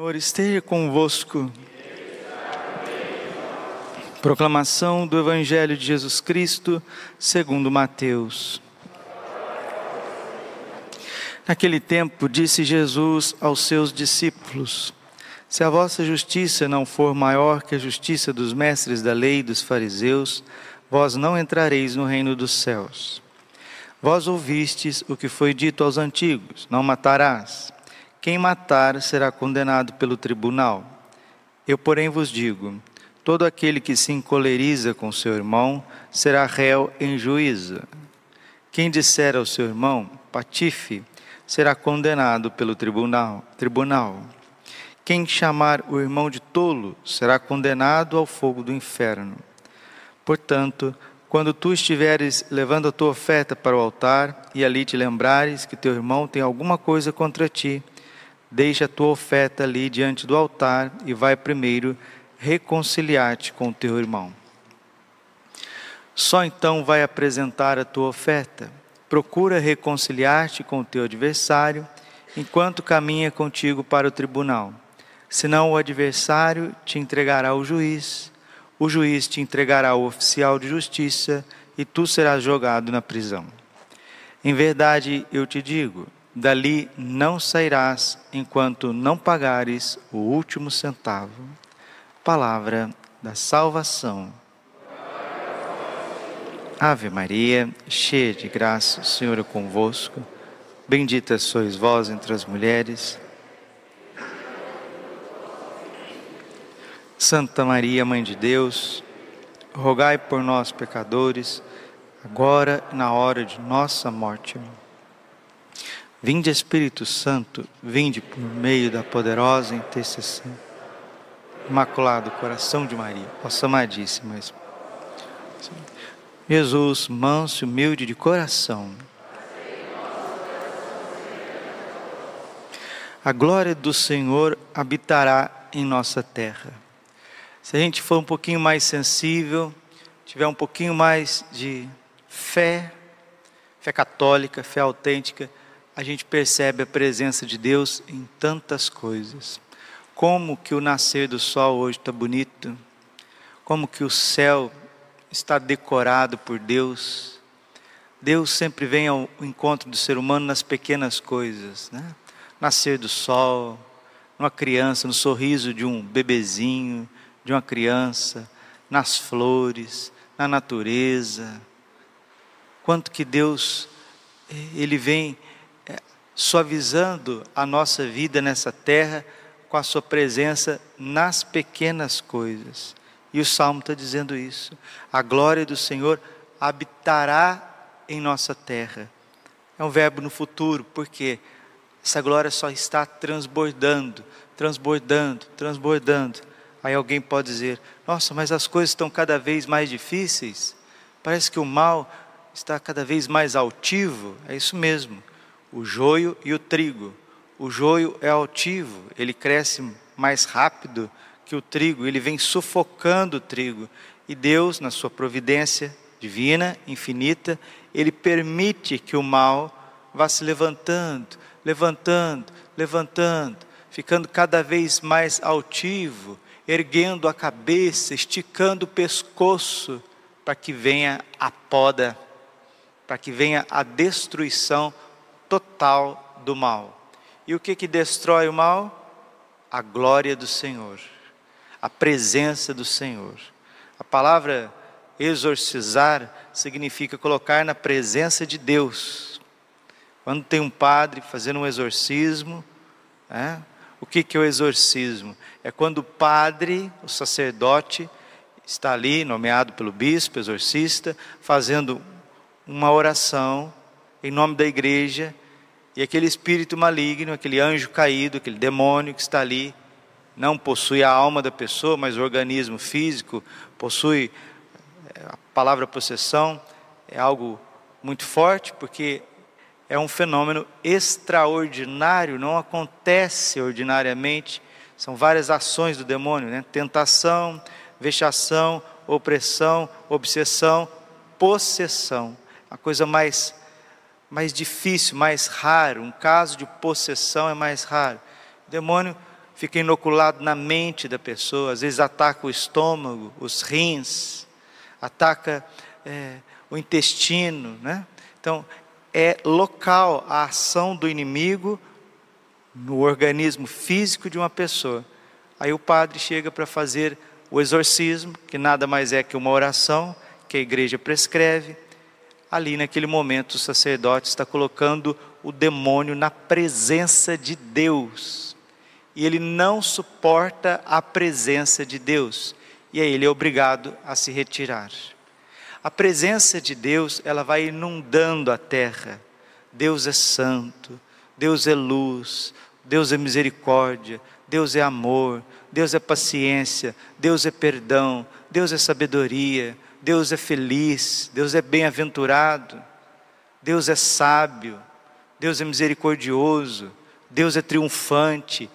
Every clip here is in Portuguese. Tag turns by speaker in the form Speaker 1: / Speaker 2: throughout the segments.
Speaker 1: Senhor esteja convosco. Proclamação do Evangelho de Jesus Cristo, segundo Mateus. Naquele tempo, disse Jesus aos seus discípulos: Se a vossa justiça não for maior que a justiça dos mestres da lei e dos fariseus, vós não entrareis no reino dos céus. Vós ouvistes o que foi dito aos antigos: Não matarás. Quem matar será condenado pelo tribunal. Eu, porém, vos digo: todo aquele que se encoleriza com seu irmão será réu em juízo. Quem disser ao seu irmão, patife, será condenado pelo tribunal. tribunal. Quem chamar o irmão de tolo será condenado ao fogo do inferno. Portanto, quando tu estiveres levando a tua oferta para o altar e ali te lembrares que teu irmão tem alguma coisa contra ti, Deixa a tua oferta ali diante do altar e vai primeiro reconciliar-te com o teu irmão. Só então vai apresentar a tua oferta. Procura reconciliar-te com o teu adversário enquanto caminha contigo para o tribunal. Senão o adversário te entregará ao juiz, o juiz te entregará ao oficial de justiça e tu serás jogado na prisão. Em verdade, eu te digo, dali não sairás enquanto não pagares o último centavo. Palavra da salvação. Ave Maria, cheia de graça, o Senhor é convosco. Bendita sois vós entre as mulheres. Santa Maria, Mãe de Deus, rogai por nós, pecadores, agora e na hora de nossa morte. Vinde Espírito Santo, vinde por meio da poderosa intercessão. Imaculado coração de Maria, vossa amadíssima Jesus, manso e humilde de coração. A glória do Senhor habitará em nossa terra. Se a gente for um pouquinho mais sensível, tiver um pouquinho mais de fé, fé católica, fé autêntica, a gente percebe a presença de Deus em tantas coisas. Como que o nascer do sol hoje está bonito, como que o céu está decorado por Deus. Deus sempre vem ao encontro do ser humano nas pequenas coisas, né? Nascer do sol, numa criança, no sorriso de um bebezinho, de uma criança, nas flores, na natureza. Quanto que Deus eh, ele vem suavizando a nossa vida nessa terra com a Sua presença nas pequenas coisas. E o Salmo está dizendo isso. A glória do Senhor habitará em nossa terra. É um verbo no futuro, porque essa glória só está transbordando, transbordando, transbordando. Aí alguém pode dizer: Nossa, mas as coisas estão cada vez mais difíceis. Parece que o mal está cada vez mais altivo. É isso mesmo o joio e o trigo. O joio é altivo, ele cresce mais rápido que o trigo, ele vem sufocando o trigo. E Deus, na sua providência divina, infinita, ele permite que o mal vá se levantando, levantando, levantando, ficando cada vez mais altivo, erguendo a cabeça, esticando o pescoço, para que venha a poda, para que venha a destruição total do mal. E o que que destrói o mal? A glória do Senhor, a presença do Senhor. A palavra exorcizar significa colocar na presença de Deus. Quando tem um padre fazendo um exorcismo, é? o que, que é o exorcismo? É quando o padre, o sacerdote, está ali, nomeado pelo bispo, exorcista, fazendo uma oração em nome da igreja, e aquele espírito maligno, aquele anjo caído, aquele demônio que está ali, não possui a alma da pessoa, mas o organismo físico, possui eh, a palavra possessão, é algo muito forte, porque é um fenômeno extraordinário, não acontece ordinariamente, são várias ações do demônio, né? tentação, vexação, opressão, obsessão, possessão, a coisa mais mais difícil, mais raro, um caso de possessão é mais raro. O demônio fica inoculado na mente da pessoa, às vezes ataca o estômago, os rins, ataca é, o intestino, né? Então, é local a ação do inimigo no organismo físico de uma pessoa. Aí o padre chega para fazer o exorcismo, que nada mais é que uma oração que a igreja prescreve. Ali naquele momento o sacerdote está colocando o demônio na presença de Deus e ele não suporta a presença de Deus, e aí ele é obrigado a se retirar. A presença de Deus, ela vai inundando a terra. Deus é santo, Deus é luz, Deus é misericórdia, Deus é amor, Deus é paciência, Deus é perdão, Deus é sabedoria, Deus é feliz, Deus é bem-aventurado, Deus é sábio, Deus é misericordioso, Deus é triunfante,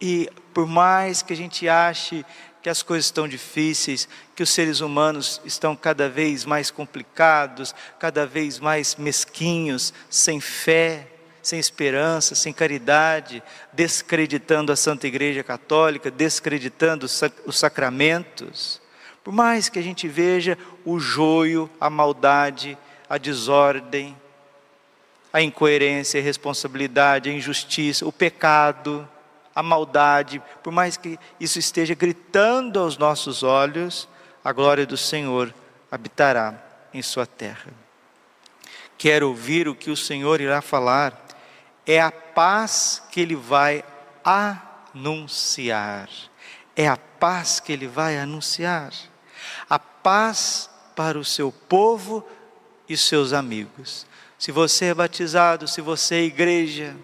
Speaker 1: e por mais que a gente ache que as coisas estão difíceis, que os seres humanos estão cada vez mais complicados, cada vez mais mesquinhos, sem fé, sem esperança, sem caridade, descreditando a Santa Igreja Católica, descreditando os sacramentos. Por mais que a gente veja o joio, a maldade, a desordem, a incoerência, a irresponsabilidade, a injustiça, o pecado, a maldade, por mais que isso esteja gritando aos nossos olhos, a glória do Senhor habitará em sua terra. Quero ouvir o que o Senhor irá falar, é a paz que Ele vai anunciar. É a paz que Ele vai anunciar. Paz para o seu povo e seus amigos. Se você é batizado, se você é igreja,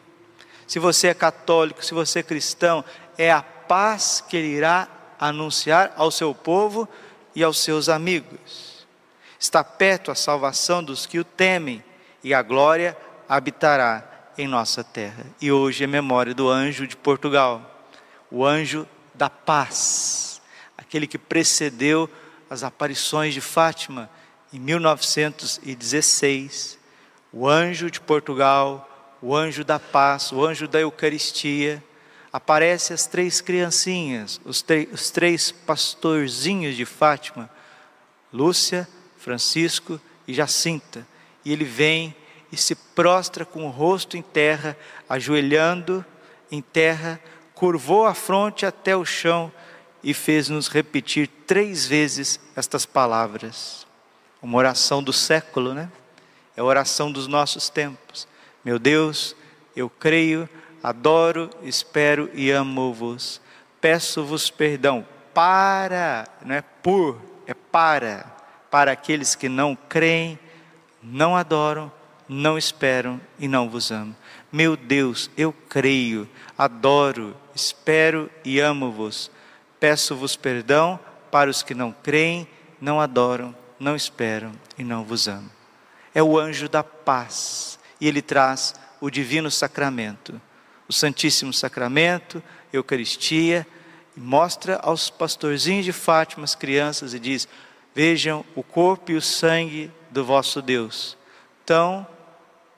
Speaker 1: se você é católico, se você é cristão, é a paz que ele irá anunciar ao seu povo e aos seus amigos. Está perto a salvação dos que o temem, e a glória habitará em nossa terra. E hoje é memória do anjo de Portugal, o anjo da paz, aquele que precedeu as aparições de Fátima em 1916. O anjo de Portugal o anjo da paz, o anjo da Eucaristia, aparece as três criancinhas, os, os três pastorzinhos de Fátima, Lúcia, Francisco e Jacinta, e ele vem e se prostra com o rosto em terra, ajoelhando em terra, curvou a fronte até o chão e fez-nos repetir três vezes estas palavras. Uma oração do século, né? É a oração dos nossos tempos. Meu Deus, eu creio, adoro, espero e amo-vos. Peço-vos perdão para, não é por, é para, para aqueles que não creem, não adoram, não esperam e não vos amam. Meu Deus, eu creio, adoro, espero e amo-vos. Peço-vos perdão para os que não creem, não adoram, não esperam e não vos amam. É o anjo da paz e ele traz o divino sacramento, o Santíssimo Sacramento, Eucaristia, e mostra aos pastorzinhos de Fátima, as crianças, e diz: Vejam o corpo e o sangue do vosso Deus, tão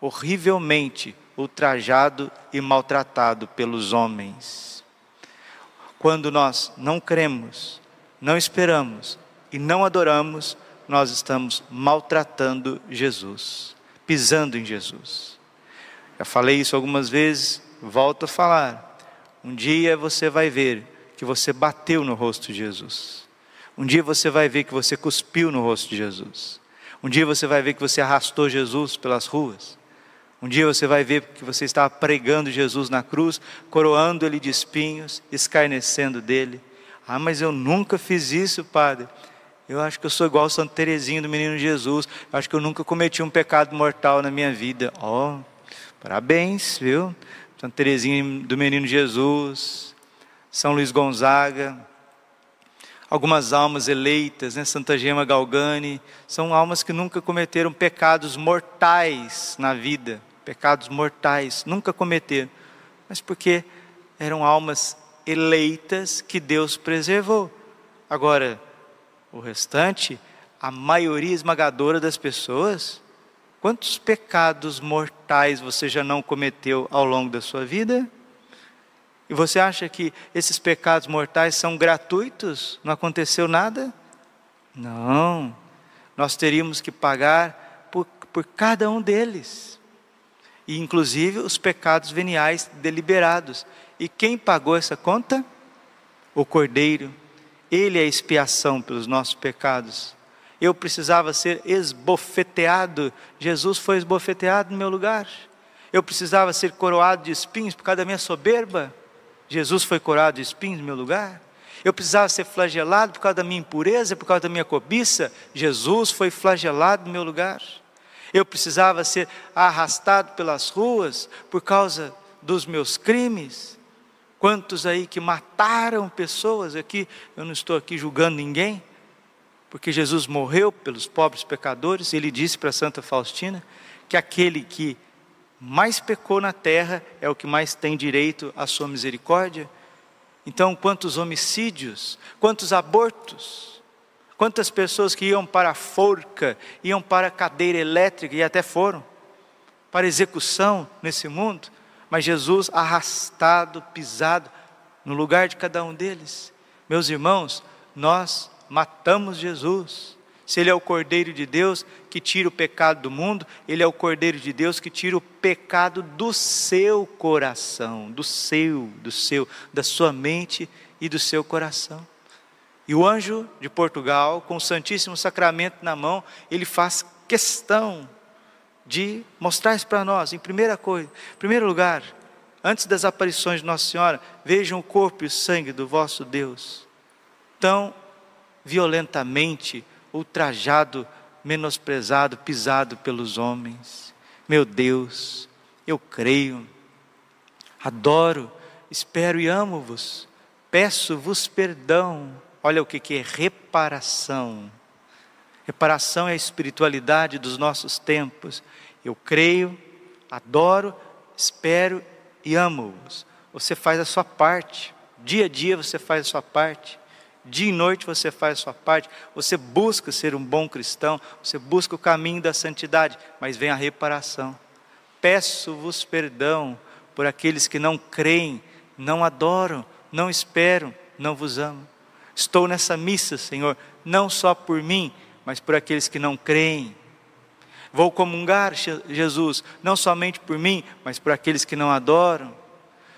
Speaker 1: horrivelmente ultrajado e maltratado pelos homens. Quando nós não cremos, não esperamos e não adoramos, nós estamos maltratando Jesus pisando em Jesus. Já falei isso algumas vezes, volto a falar. Um dia você vai ver que você bateu no rosto de Jesus. Um dia você vai ver que você cuspiu no rosto de Jesus. Um dia você vai ver que você arrastou Jesus pelas ruas. Um dia você vai ver que você estava pregando Jesus na cruz, coroando ele de espinhos, escarnecendo dele. Ah, mas eu nunca fiz isso, Padre. Eu acho que eu sou igual Santa Teresinha do Menino Jesus. Eu acho que eu nunca cometi um pecado mortal na minha vida. Ó, oh, parabéns, viu? Santa Teresinha do Menino Jesus, São Luís Gonzaga, algumas almas eleitas, né? Santa Gema Galgani, são almas que nunca cometeram pecados mortais na vida, pecados mortais, nunca cometeram, mas porque eram almas eleitas que Deus preservou. Agora, o restante, a maioria esmagadora das pessoas, quantos pecados mortais você já não cometeu ao longo da sua vida? E você acha que esses pecados mortais são gratuitos? Não aconteceu nada? Não. Nós teríamos que pagar por, por cada um deles. E inclusive os pecados veniais deliberados. E quem pagou essa conta? O Cordeiro. Ele é a expiação pelos nossos pecados. Eu precisava ser esbofeteado. Jesus foi esbofeteado no meu lugar. Eu precisava ser coroado de espinhos por causa da minha soberba. Jesus foi coroado de espinhos no meu lugar. Eu precisava ser flagelado por causa da minha impureza, por causa da minha cobiça. Jesus foi flagelado no meu lugar. Eu precisava ser arrastado pelas ruas por causa dos meus crimes. Quantos aí que mataram pessoas aqui, eu não estou aqui julgando ninguém, porque Jesus morreu pelos pobres pecadores, ele disse para Santa Faustina que aquele que mais pecou na terra é o que mais tem direito à sua misericórdia. Então, quantos homicídios, quantos abortos, quantas pessoas que iam para a forca, iam para a cadeira elétrica e até foram para execução nesse mundo, mas Jesus arrastado, pisado no lugar de cada um deles. Meus irmãos, nós matamos Jesus. Se Ele é o Cordeiro de Deus que tira o pecado do mundo, Ele é o Cordeiro de Deus que tira o pecado do seu coração, do seu, do seu, da sua mente e do seu coração. E o anjo de Portugal, com o Santíssimo Sacramento na mão, ele faz questão de mostrar isso para nós. Em primeira coisa, em primeiro lugar, antes das aparições de Nossa Senhora, vejam o corpo e o sangue do vosso Deus, tão violentamente ultrajado, menosprezado, pisado pelos homens. Meu Deus, eu creio, adoro, espero e amo-vos, peço-vos perdão. Olha o que, que é reparação. Reparação é a espiritualidade dos nossos tempos. Eu creio, adoro, espero e amo-vos. Você faz a sua parte. Dia a dia você faz a sua parte. Dia e noite você faz a sua parte, você busca ser um bom cristão, você busca o caminho da santidade, mas vem a reparação. Peço-vos perdão por aqueles que não creem, não adoram, não esperam, não vos amam. Estou nessa missa, Senhor, não só por mim, mas por aqueles que não creem. Vou comungar, Jesus, não somente por mim, mas por aqueles que não adoram.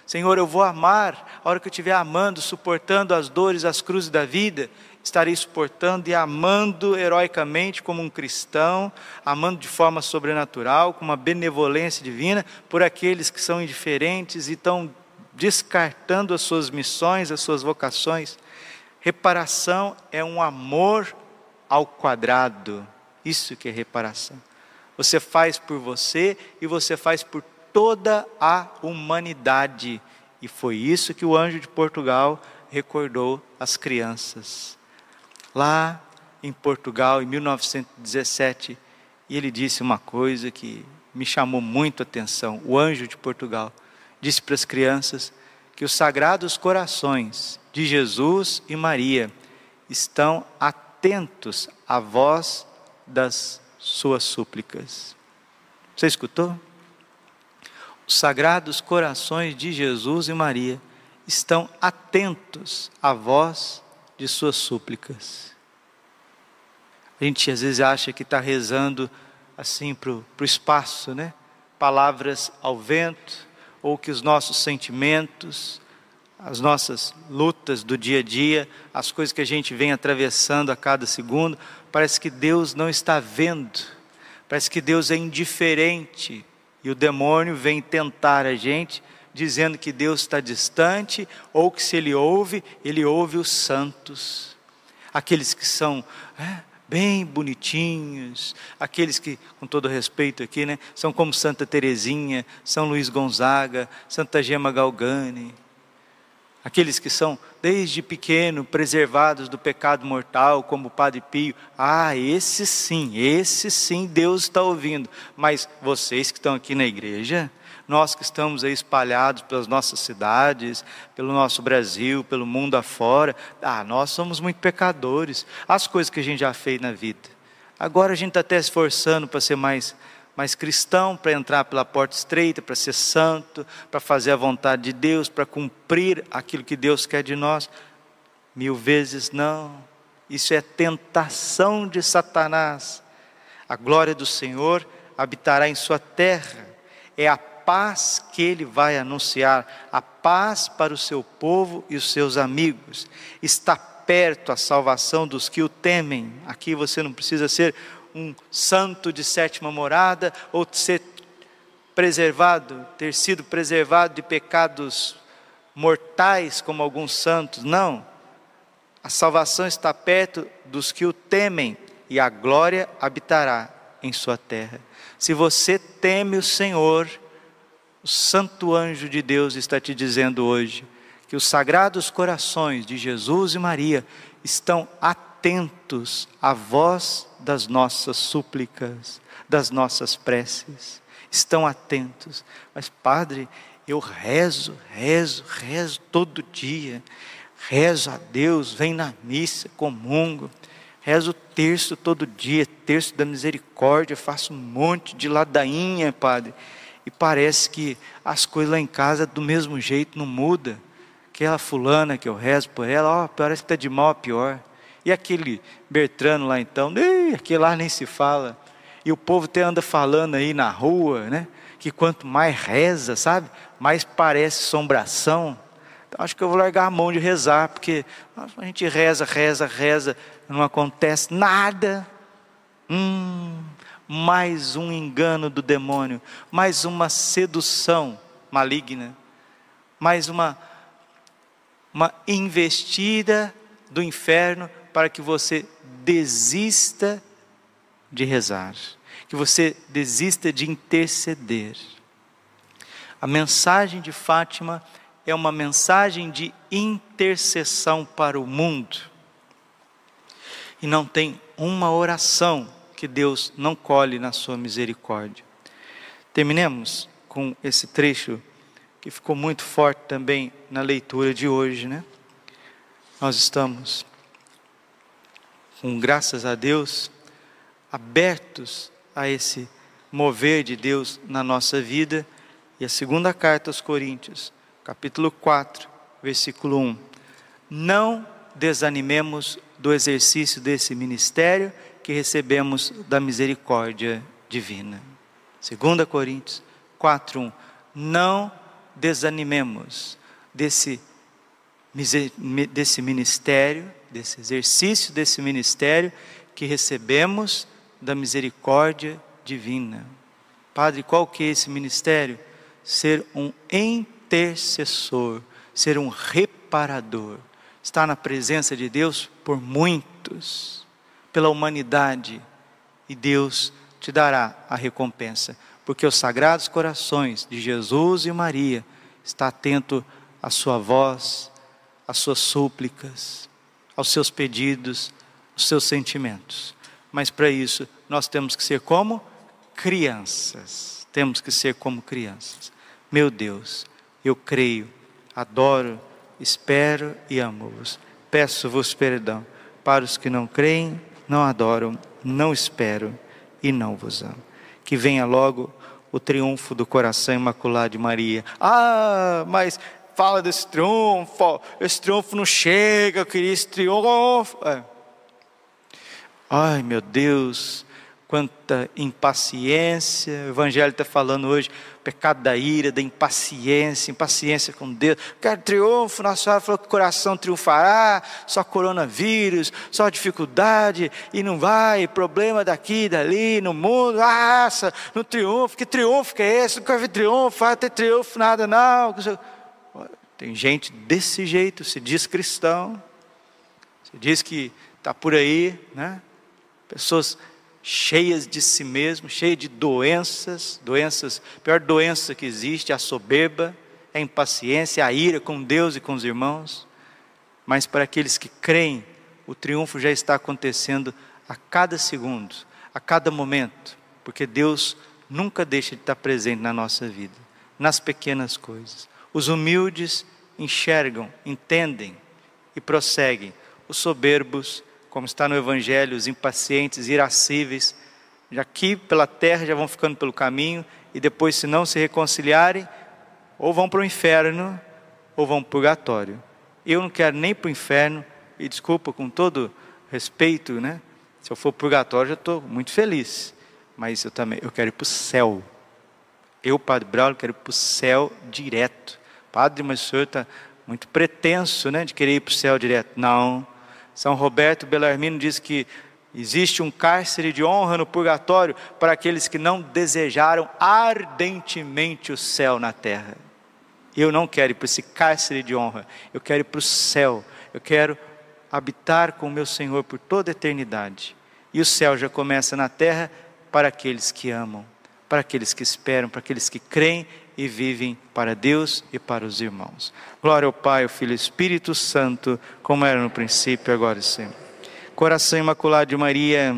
Speaker 1: Senhor, eu vou amar, a hora que eu estiver amando, suportando as dores, as cruzes da vida, estarei suportando e amando heroicamente como um cristão, amando de forma sobrenatural, com uma benevolência divina, por aqueles que são indiferentes e estão descartando as suas missões, as suas vocações. Reparação é um amor ao quadrado. Isso que é reparação. Você faz por você e você faz por toda a humanidade. E foi isso que o anjo de Portugal recordou às crianças. Lá em Portugal, em 1917, e ele disse uma coisa que me chamou muito a atenção. O anjo de Portugal disse para as crianças que os sagrados corações de Jesus e Maria estão atentos à voz das suas súplicas. Você escutou? Os sagrados corações de Jesus e Maria estão atentos à voz de suas súplicas. A gente às vezes acha que está rezando assim para o espaço, né? Palavras ao vento, ou que os nossos sentimentos, as nossas lutas do dia a dia, as coisas que a gente vem atravessando a cada segundo, parece que Deus não está vendo, parece que Deus é indiferente e o demônio vem tentar a gente, dizendo que Deus está distante, ou que se Ele ouve, Ele ouve os santos, aqueles que são é, bem bonitinhos, aqueles que, com todo respeito aqui, né, são como Santa Teresinha, São Luís Gonzaga, Santa Gema Galgani, aqueles que são desde pequeno preservados do pecado mortal, como o Padre Pio. Ah, esse sim, esse sim Deus está ouvindo. Mas vocês que estão aqui na igreja, nós que estamos aí espalhados pelas nossas cidades, pelo nosso Brasil, pelo mundo afora, ah, nós somos muito pecadores. As coisas que a gente já fez na vida. Agora a gente está até esforçando para ser mais mas cristão para entrar pela porta estreita, para ser santo, para fazer a vontade de Deus, para cumprir aquilo que Deus quer de nós. Mil vezes não. Isso é tentação de Satanás. A glória do Senhor habitará em sua terra. É a paz que ele vai anunciar, a paz para o seu povo e os seus amigos. Está perto a salvação dos que o temem. Aqui você não precisa ser um santo de sétima morada ou ser preservado, ter sido preservado de pecados mortais como alguns santos. Não. A salvação está perto dos que o temem e a glória habitará em sua terra. Se você teme o Senhor, o santo anjo de Deus está te dizendo hoje que os sagrados corações de Jesus e Maria estão atentos à voz das nossas súplicas, das nossas preces. Estão atentos. Mas, Padre, eu rezo, rezo, rezo todo dia. Rezo a Deus, venho na missa, comungo. Rezo o terço todo dia, terço da misericórdia, faço um monte de ladainha, Padre. E parece que as coisas lá em casa do mesmo jeito não muda. Aquela fulana que eu rezo por ela, ó, parece que está de mal a pior. E aquele Bertrano lá então, aquele lá nem se fala. E o povo até anda falando aí na rua, né? Que quanto mais reza, sabe? Mais parece assombração. Então acho que eu vou largar a mão de rezar, porque a gente reza, reza, reza, não acontece nada. Hum, mais um engano do demônio, mais uma sedução maligna, mais uma, uma investida do inferno para que você desista de rezar, que você desista de interceder. A mensagem de Fátima é uma mensagem de intercessão para o mundo. E não tem uma oração que Deus não colhe na sua misericórdia. Terminemos com esse trecho que ficou muito forte também na leitura de hoje, né? Nós estamos com graças a Deus, abertos a esse mover de Deus na nossa vida. E a segunda carta aos Coríntios, capítulo 4, versículo 1. Não desanimemos do exercício desse ministério que recebemos da misericórdia divina. 2 Coríntios 4, 1. Não desanimemos desse, desse ministério desse exercício desse ministério que recebemos da misericórdia divina. Padre, qual que é esse ministério? Ser um intercessor, ser um reparador, estar na presença de Deus por muitos, pela humanidade, e Deus te dará a recompensa, porque os sagrados corações de Jesus e Maria está atento à sua voz, às suas súplicas, aos seus pedidos, aos seus sentimentos. Mas para isso, nós temos que ser como crianças. Temos que ser como crianças. Meu Deus, eu creio, adoro, espero e amo-vos. Peço-vos perdão para os que não creem, não adoram, não esperam e não vos amo. Que venha logo o triunfo do coração imaculado de Maria. Ah, mas fala desse triunfo, esse triunfo não chega, eu queria esse triunfo. É. Ai meu Deus, quanta impaciência, o Evangelho está falando hoje, pecado da ira, da impaciência, impaciência com Deus, quero triunfo, Nossa Senhora falou que o coração triunfará, só coronavírus, só dificuldade, e não vai, problema daqui, dali, no mundo, ah, no triunfo, que triunfo que é esse? Quero ver triunfo, vai ter triunfo, nada não. Tem gente desse jeito, se diz cristão, se diz que está por aí, né? Pessoas cheias de si mesmo, cheias de doenças, doenças, pior doença que existe a soberba, a impaciência, a ira com Deus e com os irmãos. Mas para aqueles que creem, o triunfo já está acontecendo a cada segundo, a cada momento, porque Deus nunca deixa de estar presente na nossa vida, nas pequenas coisas. Os humildes enxergam, entendem e prosseguem. Os soberbos, como está no Evangelho, os impacientes, irascíveis, já aqui pela terra já vão ficando pelo caminho e depois, se não se reconciliarem, ou vão para o inferno ou vão para o purgatório. Eu não quero nem para o inferno, e desculpa com todo respeito, né? Se eu for purgatório, eu estou muito feliz, mas eu também eu quero ir para o céu. Eu, Padre Braulio, quero ir para o céu direto. Padre, mas o senhor está muito pretenso, né, de querer ir para o céu direto. Não. São Roberto Bellarmino diz que Existe um cárcere de honra no purgatório para aqueles que não desejaram ardentemente o céu na terra. Eu não quero ir para esse cárcere de honra, eu quero ir para o céu, eu quero habitar com o meu Senhor por toda a eternidade. E o céu já começa na terra para aqueles que amam, para aqueles que esperam, para aqueles que creem e vivem para Deus e para os irmãos. Glória ao Pai, ao Filho e Espírito Santo, como era no princípio, agora e sempre. Coração Imaculado de Maria,